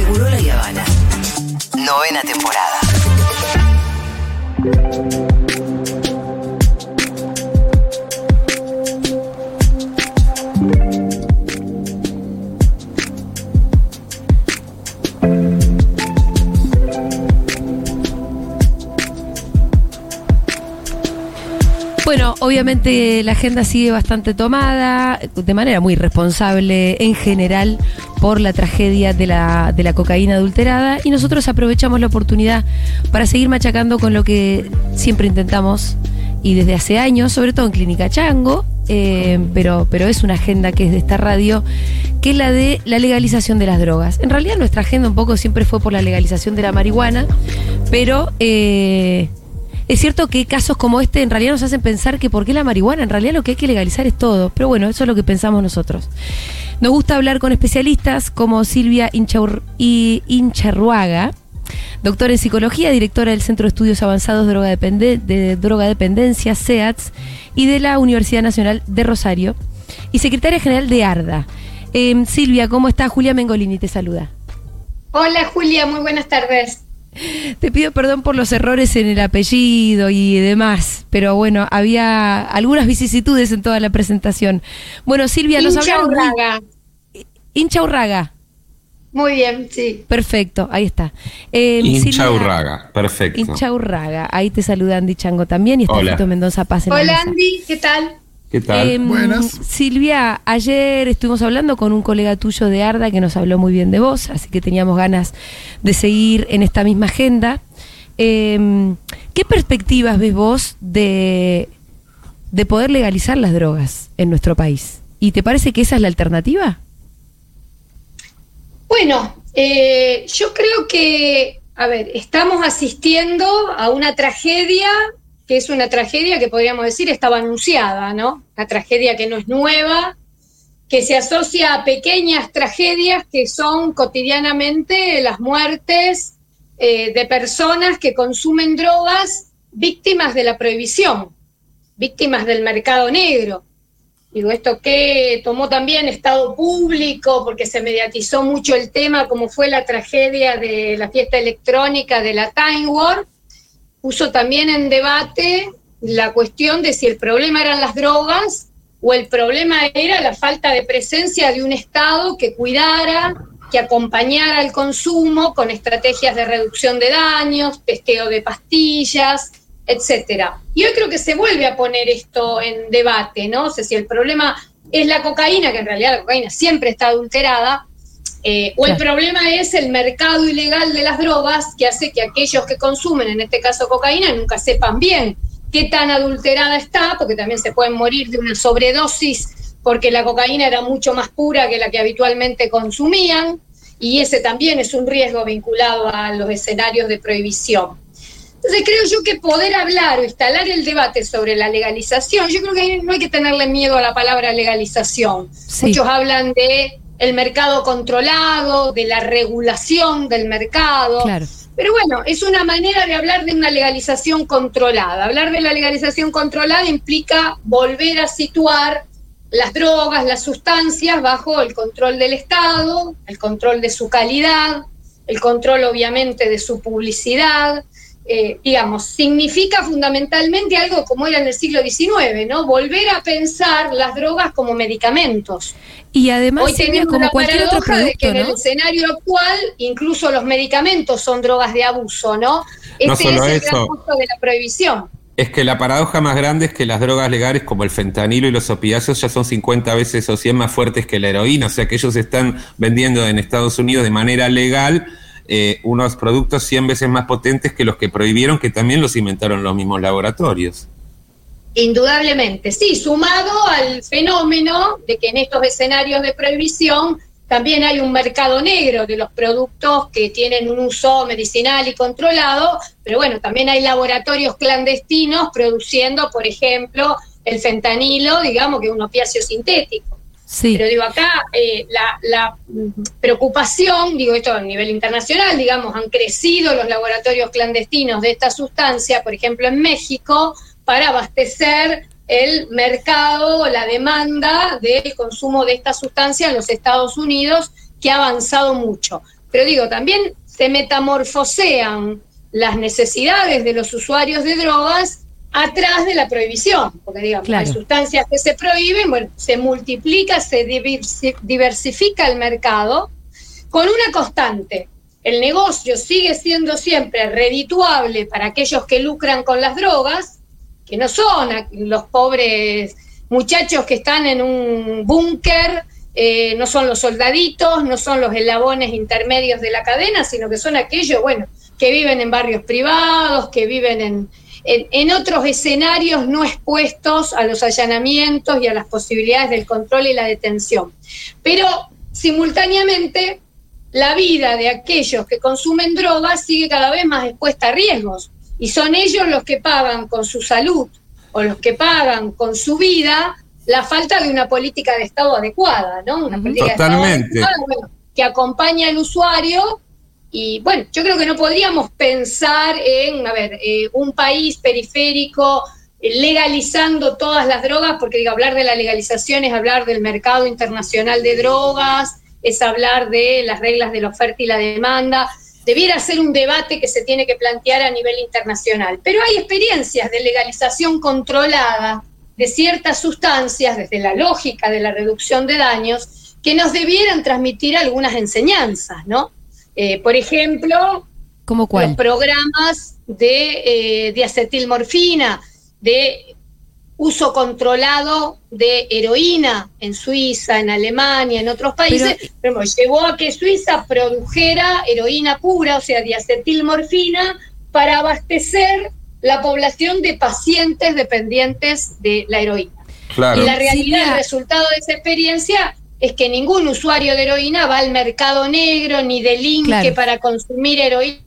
Seguro la Habana. Novena temporada. Bueno, obviamente la agenda sigue bastante tomada, de manera muy responsable en general por la tragedia de la, de la cocaína adulterada y nosotros aprovechamos la oportunidad para seguir machacando con lo que siempre intentamos y desde hace años, sobre todo en Clínica Chango, eh, pero, pero es una agenda que es de esta radio, que es la de la legalización de las drogas. En realidad nuestra agenda un poco siempre fue por la legalización de la marihuana, pero... eh, es cierto que casos como este en realidad nos hacen pensar que por qué la marihuana, en realidad lo que hay que legalizar es todo. Pero bueno, eso es lo que pensamos nosotros. Nos gusta hablar con especialistas como Silvia Incharruaga, doctora en psicología, directora del Centro de Estudios Avanzados de Drogadepende- de Drogadependencia, CEATS, y de la Universidad Nacional de Rosario, y secretaria general de ARDA. Em, Silvia, ¿cómo estás? Julia Mengolini te saluda. Hola Julia, muy buenas tardes. Te pido perdón por los errores en el apellido y demás, pero bueno, había algunas vicisitudes en toda la presentación. Bueno, Silvia, nos Hincha hablaron... Urraga. Hincha Urraga. Muy bien, sí. Perfecto, ahí está. Eh, Hincha Urraga, perfecto. Hincha Urraga. Ahí te saluda Andy Chango también y está Hola. Fito Mendoza Paz en la Hola. Andy, ¿qué tal? ¿Qué tal? Em, Buenas. Silvia, ayer estuvimos hablando con un colega tuyo de Arda que nos habló muy bien de vos, así que teníamos ganas de seguir en esta misma agenda. Em, ¿Qué perspectivas ves vos de, de poder legalizar las drogas en nuestro país? ¿Y te parece que esa es la alternativa? Bueno, eh, yo creo que, a ver, estamos asistiendo a una tragedia que es una tragedia que podríamos decir estaba anunciada, ¿no? Una tragedia que no es nueva, que se asocia a pequeñas tragedias que son cotidianamente las muertes eh, de personas que consumen drogas víctimas de la prohibición, víctimas del mercado negro. Digo, esto que tomó también Estado público, porque se mediatizó mucho el tema, como fue la tragedia de la fiesta electrónica de la Time War, puso también en debate la cuestión de si el problema eran las drogas o el problema era la falta de presencia de un Estado que cuidara, que acompañara el consumo con estrategias de reducción de daños, testeo de pastillas, etcétera. Y hoy creo que se vuelve a poner esto en debate, ¿no? O si el problema es la cocaína, que en realidad la cocaína siempre está adulterada, eh, o el Claro. problema es el mercado ilegal de las drogas que hace que aquellos que consumen, en este caso cocaína, nunca sepan bien qué tan adulterada está, porque también se pueden morir de una sobredosis porque la cocaína era mucho más pura que la que habitualmente consumían, y ese también es un riesgo vinculado a los escenarios de prohibición. Entonces creo yo que poder hablar o instalar el debate sobre la legalización, yo creo que no hay que tenerle miedo a la palabra legalización. Sí. Muchos hablan de el mercado controlado, de la regulación del mercado. Claro. Pero bueno, es una manera de hablar de una legalización controlada. Hablar de la legalización controlada implica volver a situar las drogas, las sustancias bajo el control del Estado, el control de su calidad, el control obviamente de su publicidad. Eh, digamos, significa fundamentalmente algo como era en el siglo XIX, ¿no? Volver a pensar las drogas como medicamentos. Y además, Hoy tenemos como la cualquier otro paradoja de que en el escenario actual incluso los medicamentos son drogas de abuso, ¿no? No Este solo es el eso. gran costo de la prohibición. Es que la paradoja más grande es que las drogas legales como el fentanilo y los opiáceos ya son 50 veces o 100 más fuertes que la heroína, o sea que ellos están vendiendo en Estados Unidos de manera legal eh, unos productos 100 veces más potentes que los que prohibieron, que también los inventaron los mismos laboratorios. Indudablemente, sí, sumado al fenómeno de que en estos escenarios de prohibición también hay un mercado negro de los productos que tienen un uso medicinal y controlado, pero bueno, también hay laboratorios clandestinos produciendo, por ejemplo, el fentanilo, digamos que es un opiáceo sintético. Sí. Pero digo, acá eh, la, preocupación, digo esto a nivel internacional, digamos, han crecido los laboratorios clandestinos de esta sustancia, por ejemplo, en México, para abastecer el mercado, la demanda del consumo de esta sustancia en los Estados Unidos, que ha avanzado mucho. pero digo, también se metamorfosean las necesidades de los usuarios de drogas atrás de la prohibición, porque digamos, Claro. hay sustancias que se prohíben, bueno, se multiplica, se diversi- diversifica el mercado con una constante. El negocio sigue siendo siempre redituable para aquellos que lucran con las drogas, que no son los pobres muchachos que están en un búnker, eh, no son los soldaditos, no son los eslabones intermedios de la cadena, sino que son aquellos, bueno, que viven en barrios privados, que viven en, en, en otros escenarios no expuestos a los allanamientos y a las posibilidades del control y la detención. Pero simultáneamente la vida de aquellos que consumen drogas sigue cada vez más expuesta a riesgos y son ellos los que pagan con su salud o los que pagan con su vida la falta de una política de Estado adecuada, ¿no? Una política de Totalmente. Estado adecuada, bueno, que acompaña al usuario y bueno, yo creo que no podríamos pensar en, a ver, eh, un país periférico eh, legalizando todas las drogas, porque digo, hablar de la legalización es hablar del mercado internacional de drogas, es hablar de las reglas de la oferta y la demanda. Debiera ser un debate que se tiene que plantear a nivel internacional. Pero hay experiencias de legalización controlada de ciertas sustancias, desde la lógica de la reducción de daños, que nos debieran transmitir algunas enseñanzas, ¿no? Eh, por ejemplo, ¿Cómo los programas de eh, diacetilmorfina, de uso controlado de heroína en Suiza, en Alemania, en otros países, pero, llevó a que Suiza produjera heroína pura, o sea, diacetilmorfina, para abastecer la población de pacientes dependientes de la heroína. Claro. Y la realidad, el resultado de esa experiencia es que ningún usuario de heroína va al mercado negro ni delinque Claro. para consumir heroína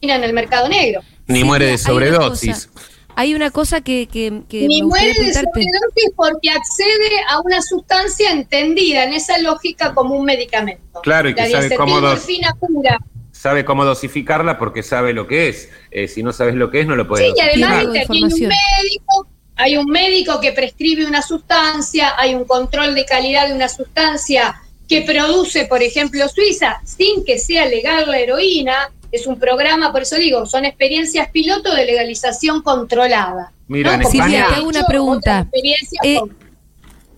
en el mercado negro. Ni Sí, muere de hay una sobredosis. cosa- Hay una cosa que, que, que Ni muere de sobredosis porque accede a una sustancia entendida en esa lógica como un medicamento. Claro, y que la sabe cómo dos- diacetilmorfina pura. Sabe cómo dosificarla porque sabe lo que es. Eh, si no sabes lo que es, no lo puedes Sí, y además aquí hay un médico, hay un médico que prescribe una sustancia, hay un control de calidad de una sustancia que produce, por ejemplo, Suiza, sin que sea legal la heroína. Es un programa, por eso digo, son experiencias piloto de legalización controlada. Mira, en te hago una pregunta. experiencias Eh, con-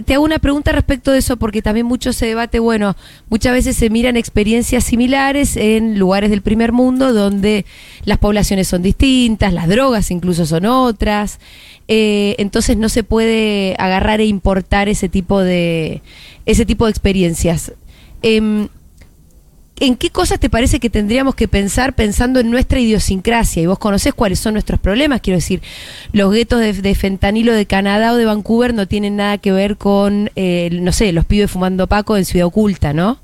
Te hago una pregunta respecto de eso, porque también mucho se debate, bueno, muchas veces se miran experiencias similares en lugares del primer mundo donde las poblaciones son distintas, las drogas incluso son otras, eh, entonces no se puede agarrar e importar ese tipo de, ese tipo de experiencias. Em, ¿En qué cosas te parece que tendríamos que pensar pensando en nuestra idiosincrasia? Y vos conocés cuáles son nuestros problemas, quiero decir, los guetos de, fentanilo de Canadá o de Vancouver no tienen nada que ver con, eh, no sé, los pibes fumando paco en Ciudad Oculta, ¿no?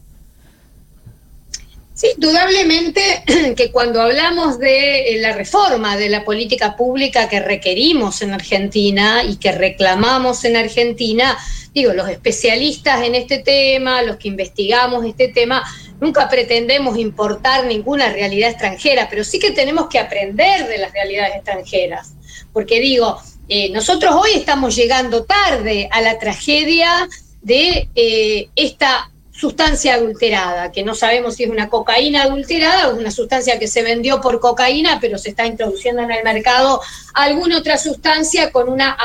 Sí, indudablemente que cuando hablamos de eh, la reforma de la política pública que requerimos en Argentina y que reclamamos en Argentina, digo, los especialistas en este tema, los que investigamos este tema, nunca pretendemos importar ninguna realidad extranjera, pero sí que tenemos que aprender de las realidades extranjeras. Porque digo, eh, nosotros hoy estamos llegando tarde a la tragedia de eh, esta sustancia adulterada, que no sabemos si es una cocaína adulterada o una sustancia que se vendió por cocaína, pero se está introduciendo en el mercado alguna otra sustancia con una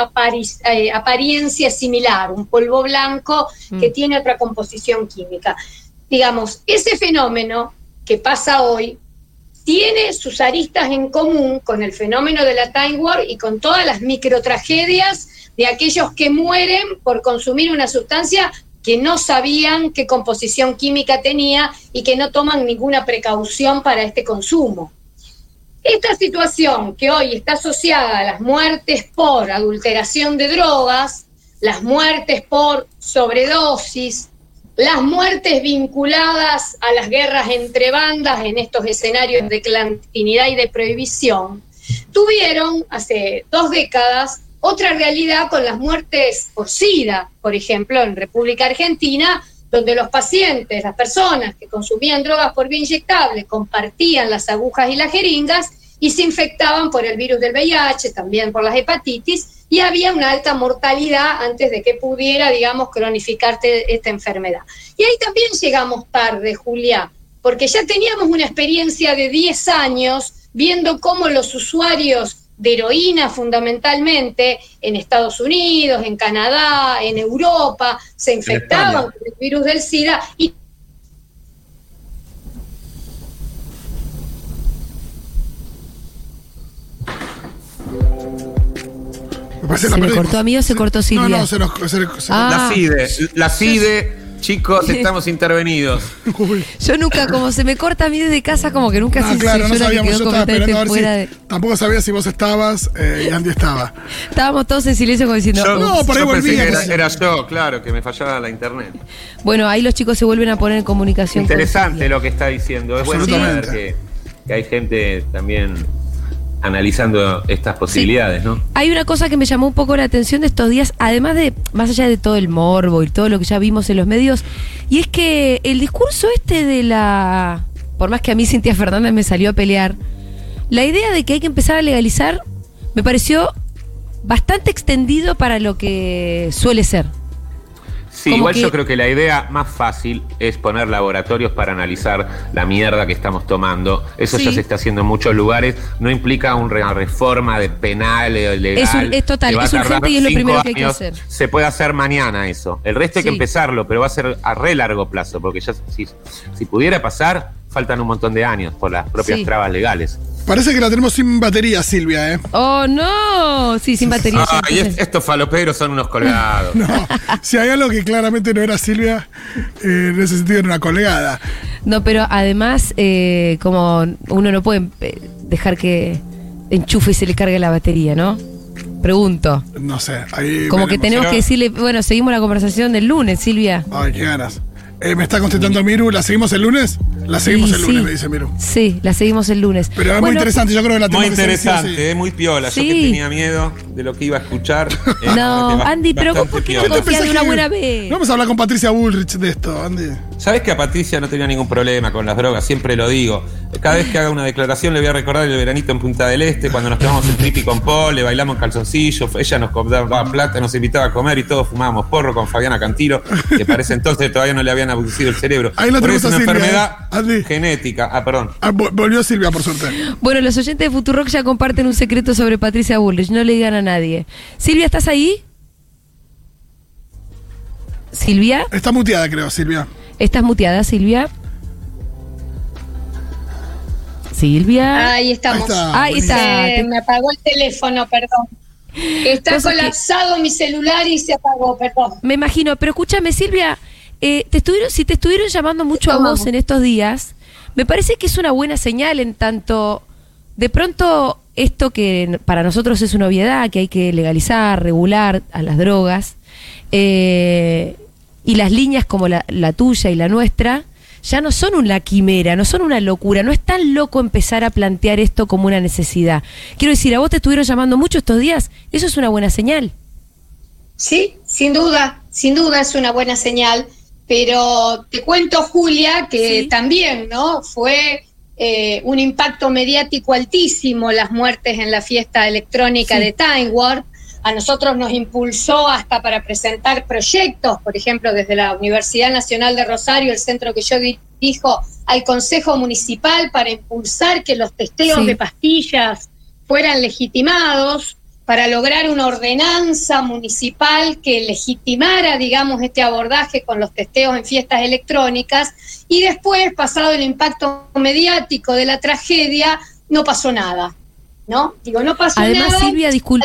eh, apariencia similar, un polvo blanco que Mm. tiene otra composición química. Digamos, ese fenómeno que pasa hoy tiene sus aristas en común con el fenómeno de la Time War y con todas las microtragedias de aquellos que mueren por consumir una sustancia que no sabían qué composición química tenía y que no toman ninguna precaución para este consumo. Esta situación que hoy está asociada a las muertes por adulteración de drogas, las muertes por sobredosis, las muertes vinculadas a las guerras entre bandas en estos escenarios de clandestinidad y de prohibición, tuvieron hace dos décadas otra realidad con las muertes por SIDA, por ejemplo, en República Argentina, donde los pacientes, las personas que consumían drogas por vía inyectable, compartían las agujas y las jeringas y se infectaban por el virus del VIH, también por las hepatitis, y había una alta mortalidad antes de que pudiera, digamos, cronificarte esta enfermedad. Y ahí también llegamos tarde, Julia, porque ya teníamos una experiencia de 10 años viendo cómo los usuarios de heroína fundamentalmente en Estados Unidos, en Canadá, en Europa, se infectaban con el virus del SIDA y ¿Se cortó a mí o se cortó Silvia? No, no, se nos. Se, se- Ah. La FIDE, la FIDE, chicos, estamos intervenidos. Uy. Yo nunca, como se me corta a mí desde casa, como que nunca Ah, se claro, no que sabíamos. Yo estaba esperando a de-. Tampoco sabía si vos estabas eh, y Andy estaba. Estábamos todos en silencio como diciendo. Yo, No, por ahí yo pensé que era, era yo, claro, que me fallaba la internet. Bueno, ahí los chicos se vuelven a poner en comunicación. Interesante lo que está diciendo. Es bueno saber que hay gente también analizando estas posibilidades, ¿no? Hay una cosa que me llamó un poco la atención de estos días, además de, más allá de todo el morbo y todo lo que ya vimos en los medios, y es que el discurso este de la, por más que a mí Cintia Fernández me salió a pelear, la idea de que hay que empezar a legalizar me pareció bastante extendido para lo que suele ser. Sí, Como igual que- yo creo que la idea más fácil es poner laboratorios para analizar la mierda que estamos tomando. Eso Sí. ya se está haciendo en muchos lugares. No implica una reforma de penal o legal. Es un- es total, es urgente y es lo primero que hay que hacer. Se puede hacer mañana eso. El resto hay que empezarlo, pero va a ser a re largo plazo, porque ya si, si pudiera pasar, faltan un montón de años por las propias Sí. trabas legales. Parece que la tenemos sin batería, Silvia, ¿eh? Oh, no, sí, sin batería. Ah, y es- estos faloperos son unos colgados. No. si hay algo que claramente no era Silvia, eh, en ese sentido era una colgada. No, pero además, eh, como uno no puede eh, dejar que enchufe y se le cargue la batería, ¿no? Pregunto. No sé. Ahí Como que tenemos Pero- que decirle, bueno, seguimos la conversación del lunes, Silvia. Ay, qué ganas. Eh, me está contestando Miru, ¿la seguimos el lunes? La seguimos Sí, el lunes, sí. me dice Miru. Sí, la seguimos el lunes. Pero es muy interesante, yo creo que la tenemos Muy que interesante, eh, muy piola. Sí. Yo que tenía miedo de lo que iba a escuchar. eh, No, Andy, pero ¿por qué no confías de una buena vez? Vamos a hablar con Patricia Bullrich de esto, Andy. Sabes que a Patricia no tenía ningún problema con las drogas, siempre lo digo. Cada vez que haga una declaración le voy a recordar el veranito en Punta del Este, cuando nos tomamos el tripi con Paul, le bailamos en calzoncillo, ella nos cobraba plata, nos invitaba a comer y todos fumábamos porro con Fabiana Cantilo, que parece entonces todavía no le habían abducido el cerebro. Ahí la es tenemos una Silvia, enfermedad ¿eh? Andy. genética. Ah, perdón. Ah, vo- volvió Silvia, por suerte. Bueno, los oyentes de Futurock ya comparten un secreto sobre Patricia Bullrich, no le digan a nadie. Silvia, ¿estás ahí? Silvia, Está muteada, creo, Silvia. ¿estás muteada, Silvia? Silvia. ahí estamos. Ahí está. Ahí está. Eh, me apagó el teléfono, perdón. Está Cosa que- colapsado mi celular y se apagó, perdón. Me imagino, pero escúchame, Silvia, eh, te estuvieron, si te estuvieron llamando mucho a vos en estos días, me parece que es una buena señal en tanto, de pronto, esto que para nosotros es una obviedad, que hay que legalizar, regular a las drogas, eh, y las líneas como la, la tuya y la nuestra, ya no son una quimera, no son una locura, no es tan loco empezar a plantear esto como una necesidad. Quiero decir, a vos te estuvieron llamando mucho estos días, eso es una buena señal. Sí, sin duda, sin duda es una buena señal, pero te cuento, Julia, que Sí. también, ¿no? Fue eh, un impacto mediático altísimo las muertes en la fiesta electrónica Sí. de Time Warp. A nosotros nos impulsó hasta para presentar proyectos, por ejemplo, desde la Universidad Nacional de Rosario, el centro que yo dirijo, al Consejo Municipal para impulsar que los testeos Sí. de pastillas fueran legitimados para lograr una ordenanza municipal que legitimara, digamos, este abordaje con los testeos en fiestas electrónicas y después, pasado el impacto mediático de la tragedia, no pasó nada, ¿no? Digo, no pasó Además, nada. Silvia, discul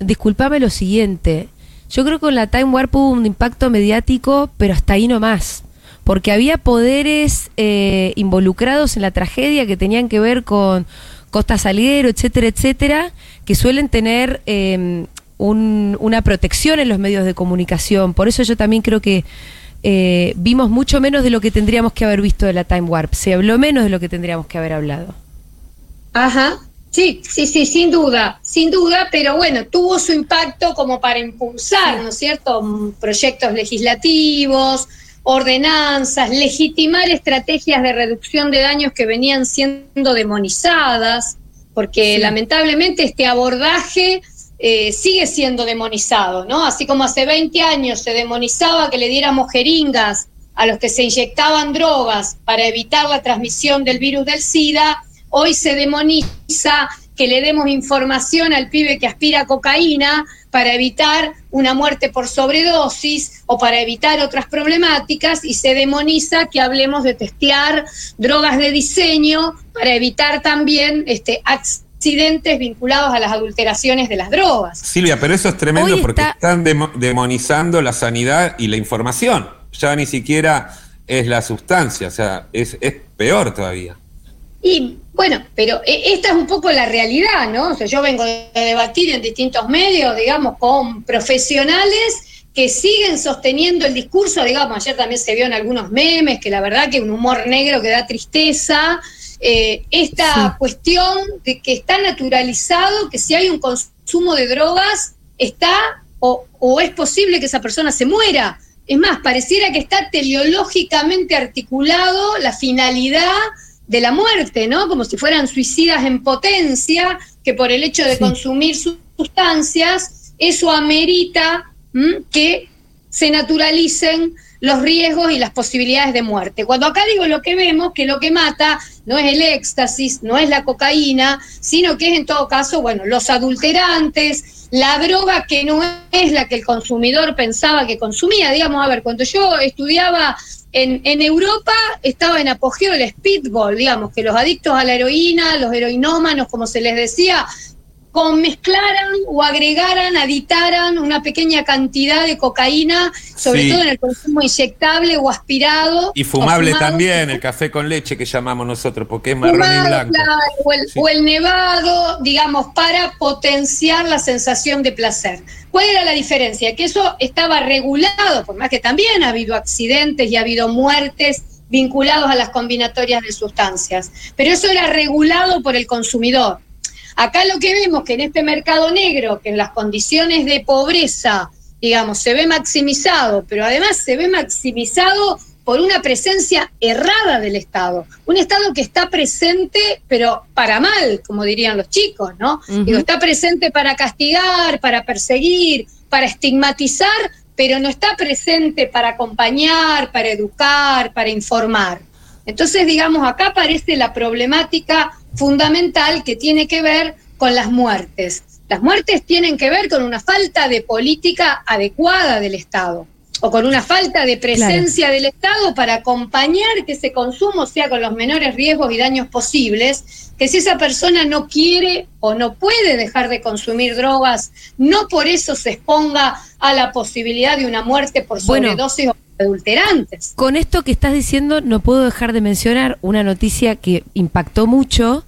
disculpame lo siguiente. Yo creo que con la Time Warp hubo un impacto mediático, pero hasta ahí no más. Porque había poderes eh, involucrados en la tragedia que tenían que ver con Costa Salguero, etcétera, etcétera, que suelen tener eh, un- una protección en los medios de comunicación. Por eso yo también creo que eh, vimos mucho menos de lo que tendríamos que haber visto de la Time Warp. Se habló menos de lo que tendríamos que haber hablado. Ajá. Sí, sí, sí, sin duda, sin duda, pero bueno, tuvo su impacto como para impulsar, ¿no es cierto?, Mm, proyectos legislativos, ordenanzas, legitimar estrategias de reducción de daños que venían siendo demonizadas, porque Sí. lamentablemente este abordaje eh, sigue siendo demonizado, ¿no? Así como hace 20 años se demonizaba que le diéramos jeringas a los que se inyectaban drogas para evitar la transmisión del virus del SIDA, hoy se demoniza que le demos información al pibe que aspira a cocaína para evitar una muerte por sobredosis o para evitar otras problemáticas y se demoniza que hablemos de testear drogas de diseño para evitar también este, accidentes vinculados a las adulteraciones de las drogas. Silvia, pero eso es tremendo porque está- están demo- demonizando la sanidad y la información. Ya ni siquiera es la sustancia, o sea, es, es peor todavía. Y bueno, pero eh, esta es un poco la realidad, ¿no? O sea, yo vengo de debatir en distintos medios, digamos, con profesionales que siguen sosteniendo el discurso, digamos, ayer también se vio en algunos memes, que la verdad que un humor negro que da tristeza, eh, esta Sí. cuestión de que está naturalizado que si hay un consumo de drogas, está o, o es posible que esa persona se muera. Es más, pareciera que está teleológicamente articulado la finalidad de la muerte, ¿no? Como si fueran suicidas en potencia, que por el hecho de Sí. consumir sus sustancias, eso amerita ¿m? que se naturalicen los riesgos y las posibilidades de muerte. Cuando acá digo lo que vemos, que lo que mata no es el éxtasis, no es la cocaína, sino que es en todo caso, bueno, los adulterantes, la droga que no es la que el consumidor pensaba que consumía. Digamos, a ver, cuando yo estudiaba en, en Europa, estaba en apogeo el speedball, digamos, que los adictos a la heroína, los heroinómanos, como se les decía, con mezclaran o agregaran, aditaran una pequeña cantidad de cocaína, sobre Sí. todo en el consumo inyectable o aspirado. Y fumable fumado. también, el café con leche que llamamos nosotros, porque es marrón y blanco. claro, o, el, Sí. o el nevado, digamos, para potenciar la sensación de placer. ¿Cuál era la diferencia? Que eso estaba regulado, por más que también ha habido accidentes y ha habido muertes vinculados a las combinatorias de sustancias, pero eso era regulado por el consumidor. Acá lo que vemos que en este mercado negro, que en las condiciones de pobreza, digamos, se ve maximizado, pero además se ve maximizado por una presencia errada del Estado. Un Estado que está presente, pero para mal, como dirían los chicos, ¿no? Ujú. Digo, está presente para castigar, para perseguir, para estigmatizar, pero no está presente para acompañar, para educar, para informar. Entonces, digamos, acá aparece la problemática fundamental que tiene que ver con las muertes. Las muertes tienen que ver con una falta de política adecuada del Estado o con una falta de presencia del Estado para acompañar que ese consumo sea con los menores riesgos y daños posibles, que si esa persona no quiere o no puede dejar de consumir drogas, no por eso se exponga a la posibilidad de una muerte por Bueno. sobredosis o adulterantes. Con esto que estás diciendo, no puedo dejar de mencionar una noticia que impactó mucho,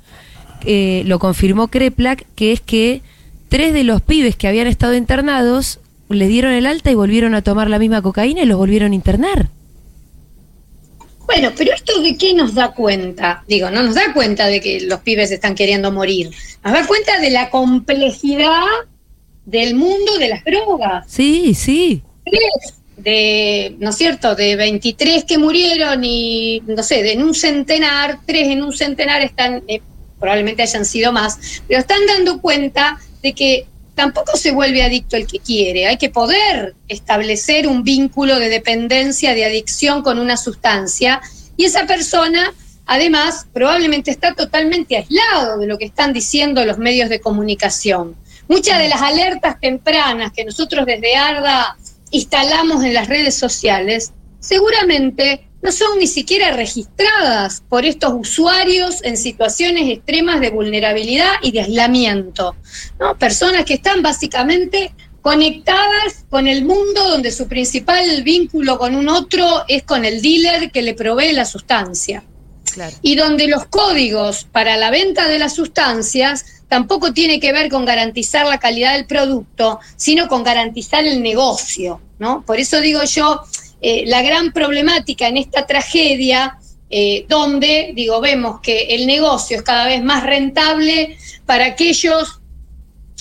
eh, lo confirmó Kreplak, que es que tres de los pibes que habían estado internados le dieron el alta y volvieron a tomar la misma cocaína y los volvieron a internar. Bueno, pero esto de qué nos da cuenta? Digo, no nos da cuenta de que los pibes están queriendo morir. Nos da cuenta de la complejidad del mundo de las drogas. Sí, sí. Tres de, ¿no es cierto?, de 23 que murieron y, no sé, de en un centenar, tres en un centenar están, eh, probablemente hayan sido más, pero están dando cuenta de que tampoco se vuelve adicto el que quiere, hay que poder establecer un vínculo de dependencia, de adicción con una sustancia, y esa persona, además, probablemente está totalmente aislado de lo que están diciendo los medios de comunicación. Muchas de las alertas tempranas que nosotros desde ARDA instalamos en las redes sociales, seguramente no son ni siquiera registradas por estos usuarios en situaciones extremas de vulnerabilidad y de aislamiento. ¿no? Personas que están básicamente conectadas con el mundo donde su principal vínculo con un otro es con el dealer que le provee la sustancia Claro. y donde los códigos para la venta de las sustancias tampoco tiene que ver con garantizar la calidad del producto, sino con garantizar el negocio, ¿no? Por eso digo yo, eh, la gran problemática en esta tragedia, eh, donde, digo, vemos que el negocio es cada vez más rentable para aquellos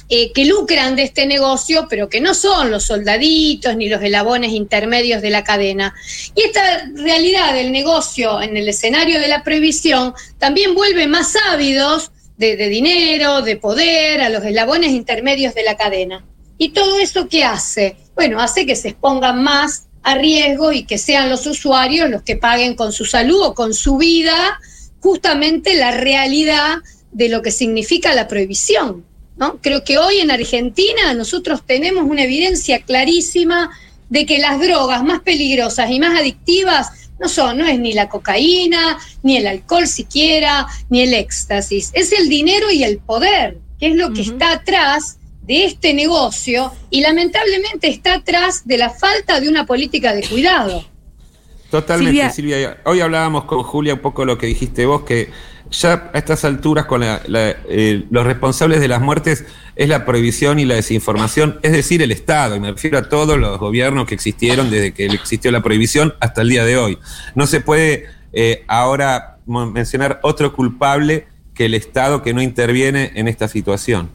eh, que lucran de este negocio, pero que no son los soldaditos ni los elabones intermedios de la cadena. Y esta realidad del negocio en el escenario de la prohibición también vuelve más ávidos de, dinero, de poder, a los eslabones intermedios de la cadena. ¿Y todo eso qué hace? Bueno, hace que se expongan más a riesgo y que sean los usuarios los que paguen con su salud o con su vida justamente la realidad de lo que significa la prohibición. ¿no? Creo que hoy en Argentina nosotros tenemos una evidencia clarísima de que las drogas más peligrosas y más adictivas no son, no es ni la cocaína, ni el alcohol siquiera, ni el éxtasis, es el dinero y el poder, que es lo que está atrás de este negocio y lamentablemente está atrás de la falta de una política de cuidado. Totalmente, Silvia. Hoy hablábamos con Julia un poco lo que dijiste vos, que ya a estas alturas con eh, los responsables de las muertes es la prohibición y la desinformación, es decir, el Estado, y me refiero a todos los gobiernos que existieron desde que existió la prohibición hasta el día de hoy. No se puede eh, ahora mencionar otro culpable que el Estado que no interviene en esta situación.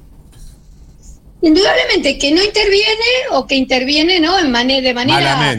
Indudablemente que no interviene o que interviene ¿no? en de manera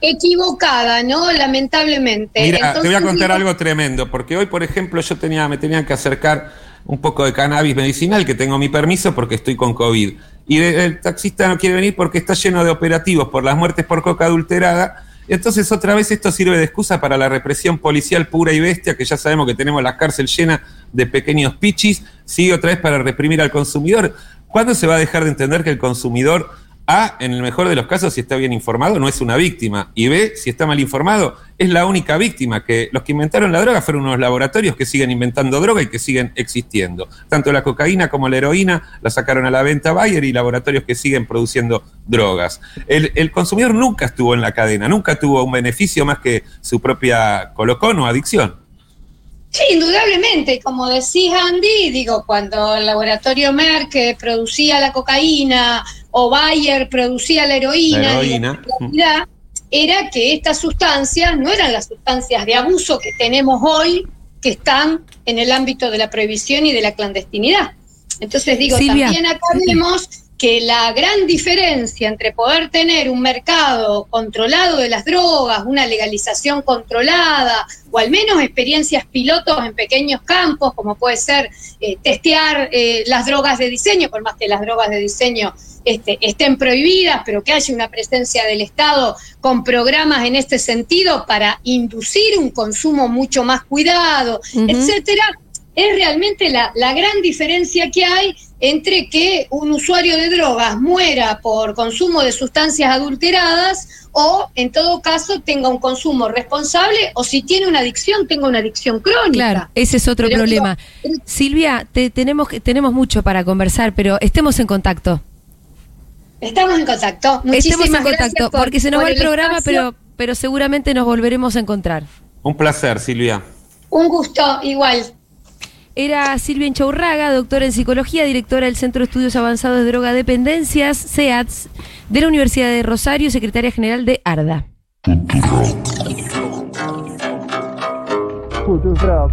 equivocada, ¿no? Lamentablemente. Mira, te voy a contar algo tremendo, porque hoy, por ejemplo, yo tenía, me tenían que acercar un poco de cannabis medicinal, que tengo mi permiso porque estoy con COVID. Y el taxista no quiere venir porque está lleno de operativos por las muertes por coca adulterada. Entonces, otra vez esto sirve de excusa para la represión policial pura y bestia, que ya sabemos que tenemos la cárcel llena de pequeños pichis, sigue otra vez para reprimir al consumidor. ¿Cuándo se va a dejar de entender que el consumidor a, en el mejor de los casos, si está bien informado, no es una víctima. Y B, si está mal informado, es la única víctima, que los que inventaron la droga fueron unos laboratorios que siguen inventando droga y que siguen existiendo. Tanto la cocaína como la heroína la sacaron a la venta Bayer y laboratorios que siguen produciendo drogas. El, el consumidor nunca estuvo en la cadena, nunca tuvo un beneficio más que su propia colocón o adicción. Sí, indudablemente, como decís Andy, digo, cuando el laboratorio Merck producía la cocaína o Bayer producía la heroína, la, heroína. realidad era que estas sustancias no eran las sustancias de abuso que tenemos hoy, que están en el ámbito de la prohibición y de la clandestinidad. Entonces digo, también acá vemos que la gran diferencia entre poder tener un mercado controlado de las drogas, una legalización controlada, o al menos experiencias pilotos en pequeños campos, como puede ser eh, testear eh, las drogas de diseño, por más que las drogas de diseño este, estén prohibidas, pero que haya una presencia del Estado con programas en este sentido para inducir un consumo mucho más cuidado, etcétera, es realmente la, la gran diferencia que hay entre que un usuario de drogas muera por consumo de sustancias adulteradas o en todo caso tenga un consumo responsable o si tiene una adicción tenga una adicción crónica. Claro, ese es otro problema. Silvia, te, tenemos, tenemos mucho para conversar, pero estemos en contacto. Estamos en contacto. Muchísimas estemos en contacto, porque se nos va el, programa, pero, pero seguramente nos volveremos a encontrar. Un placer, Silvia. Un gusto, igual. Era Silvia Enchaurraga, doctora en psicología, directora del Centro de Estudios Avanzados de Drogadependencias, CEATS, de la Universidad de Rosario, secretaria general de ARDA. Futurock.